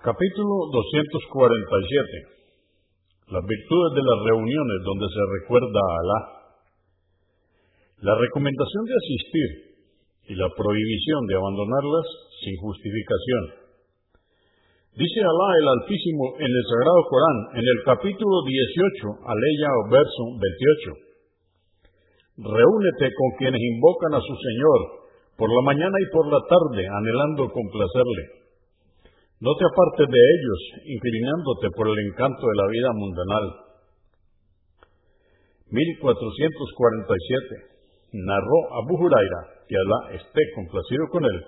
Capítulo 247. Las virtudes de las reuniones donde se recuerda a Alá. La recomendación de asistir y la prohibición de abandonarlas sin justificación. Dice Alá el Altísimo en el Sagrado Corán, en el capítulo 18, aleya o verso 28. Reúnete con quienes invocan a su Señor por la mañana y por la tarde, anhelando complacerle no te apartes de ellos, inclinándote por el encanto de la vida mundanal. 1447. Narró Abu Huraira, que Alá esté complacido con él,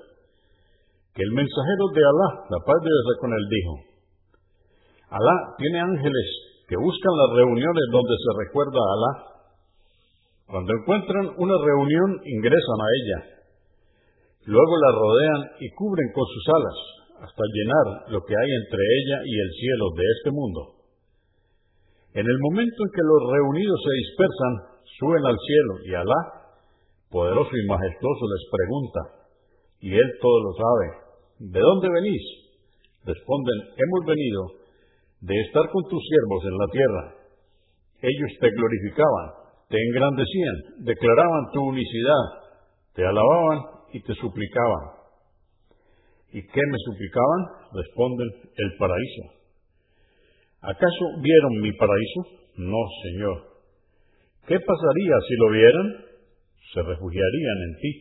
que el mensajero de Alá, la paz de Dios con él, dijo, Alá tiene ángeles que buscan las reuniones donde se recuerda a Alá. Cuando encuentran una reunión, ingresan a ella. Luego la rodean y cubren con sus alas hasta llenar lo que hay entre ella y el cielo de este mundo. En el momento en que los reunidos se dispersan, suben al cielo y Alá, poderoso y majestuoso, les pregunta, y Él todo lo sabe, ¿de dónde venís? Responden, hemos venido de estar con tus siervos en la tierra. Ellos te glorificaban, te engrandecían, declaraban tu unicidad, te alababan y te suplicaban. ¿Y qué me suplicaban? Responden, el paraíso. ¿Acaso vieron mi paraíso? No, Señor. ¿Qué pasaría si lo vieran? Se refugiarían en ti.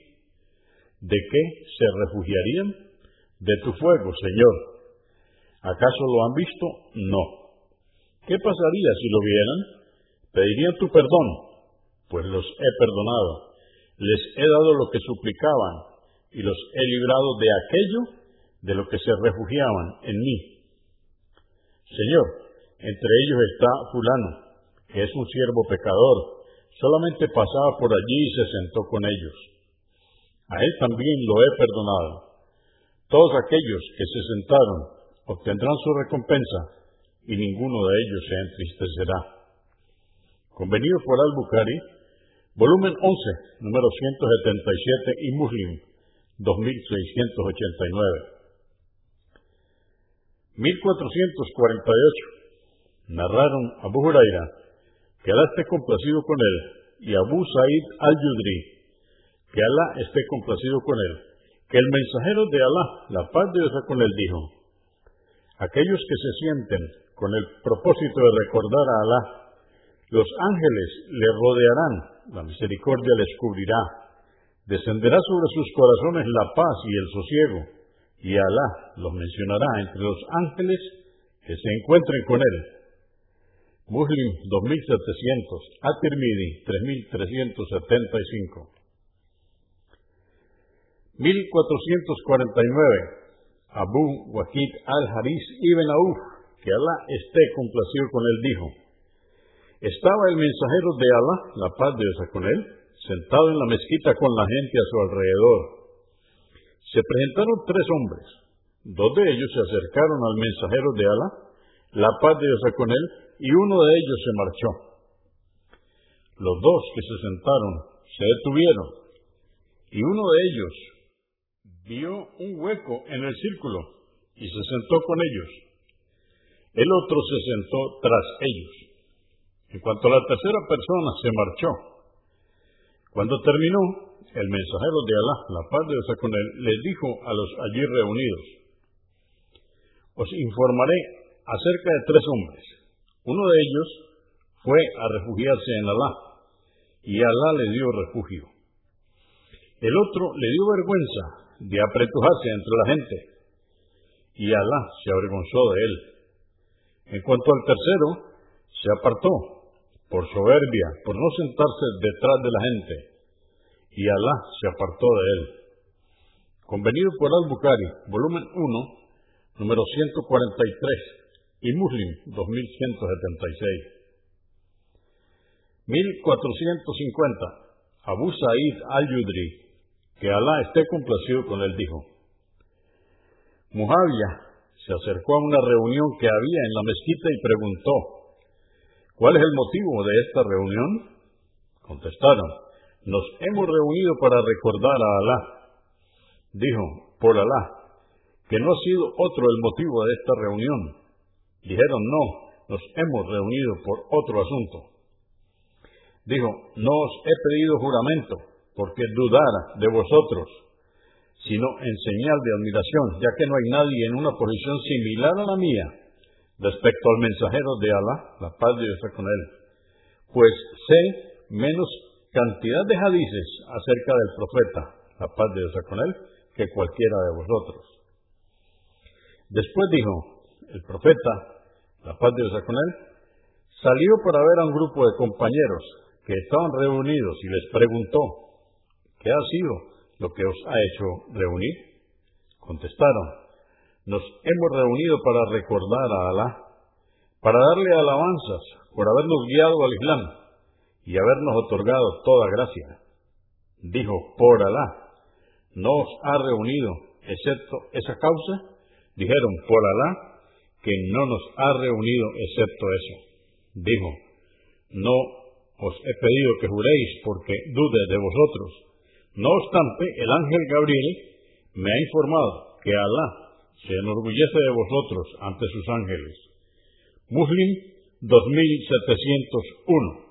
¿De qué se refugiarían? De tu fuego, Señor. ¿Acaso lo han visto? No. ¿Qué pasaría si lo vieran? Pedirían tu perdón, pues los he perdonado. Les he dado lo que suplicaban y los he librado de aquello de lo que se refugiaban en mí. Señor, entre ellos está fulano, que es un siervo pecador, solamente pasaba por allí y se sentó con ellos. A él también lo he perdonado. Todos aquellos que se sentaron obtendrán su recompensa y ninguno de ellos se entristecerá. Convenido por Al-Bukhari, volumen 11, número 177 y Muslim, 2689. 1448. Narraron Abu Huraira, que Alá esté complacido con él, y Abu Sa'id al-Yudri, que Alá esté complacido con él, que el mensajero de Alá, la paz de Dios con él, dijo, aquellos que se sienten con el propósito de recordar a Alá, los ángeles le rodearán, la misericordia les cubrirá, descenderá sobre sus corazones la paz y el sosiego, y Alá los mencionará entre los ángeles que se encuentren con él. Muslim 2700, At-Tirmidhi 3375. 1449. Abu Waqid al-Haris ibn Auf, que Alá esté complacido con él, dijo, estaba el mensajero de Alá, la paz de Dios con él, sentado en la mezquita con la gente a su alrededor se presentaron tres hombres. Dos de ellos se acercaron al mensajero de Alá, la paz de Dios con él, y uno de ellos se marchó. Los dos que se sentaron se detuvieron, y uno de ellos vio un hueco en el círculo y se sentó con ellos. El otro se sentó tras ellos. En cuanto a la tercera persona, se marchó. Cuando terminó, el mensajero de Alá, la paz de Dios con él, les dijo a los allí reunidos, os informaré acerca de tres hombres. Uno de ellos fue a refugiarse en Alá, y Alá le dio refugio. El otro le dio vergüenza de apretujarse entre la gente, y Alá se avergonzó de él. En cuanto al tercero, se apartó por soberbia, por no sentarse detrás de la gente y Alá se apartó de él. Convenido por Al-Bukhari, volumen 1, número 143, y Muslim, 2176. 1450. Abu Sa'id al-Yudri, que Alá esté complacido con él, dijo, Mujaviya se acercó a una reunión que había en la mezquita y preguntó, ¿cuál es el motivo de esta reunión? Contestaron, nos hemos reunido para recordar a Alá. Dijo, por Alá, que no ha sido otro el motivo de esta reunión. Dijeron, no, nos hemos reunido por otro asunto. Dijo, no os he pedido juramento, porque dudara de vosotros, sino en señal de admiración, ya que no hay nadie en una posición similar a la mía respecto al mensajero de Alá, la paz de Dios con él. Pues sé menos cantidad de hadices acerca del profeta, la paz de Dios con él, que cualquiera de vosotros. Después dijo, el profeta, la paz de Dios con él, salió para ver a un grupo de compañeros que estaban reunidos y les preguntó, ¿qué ha sido lo que os ha hecho reunir? Contestaron, nos hemos reunido para recordar a Alá, para darle alabanzas por habernos guiado al Islam y habernos otorgado toda gracia. Dijo, por Alá, ¿no os ha reunido excepto esa causa? Dijeron, por Alá, que no nos ha reunido excepto eso. Dijo, no os he pedido que juréis porque dude de vosotros. No obstante, el ángel Gabriel me ha informado que Alá se enorgullece de vosotros ante sus ángeles. Muslim 2701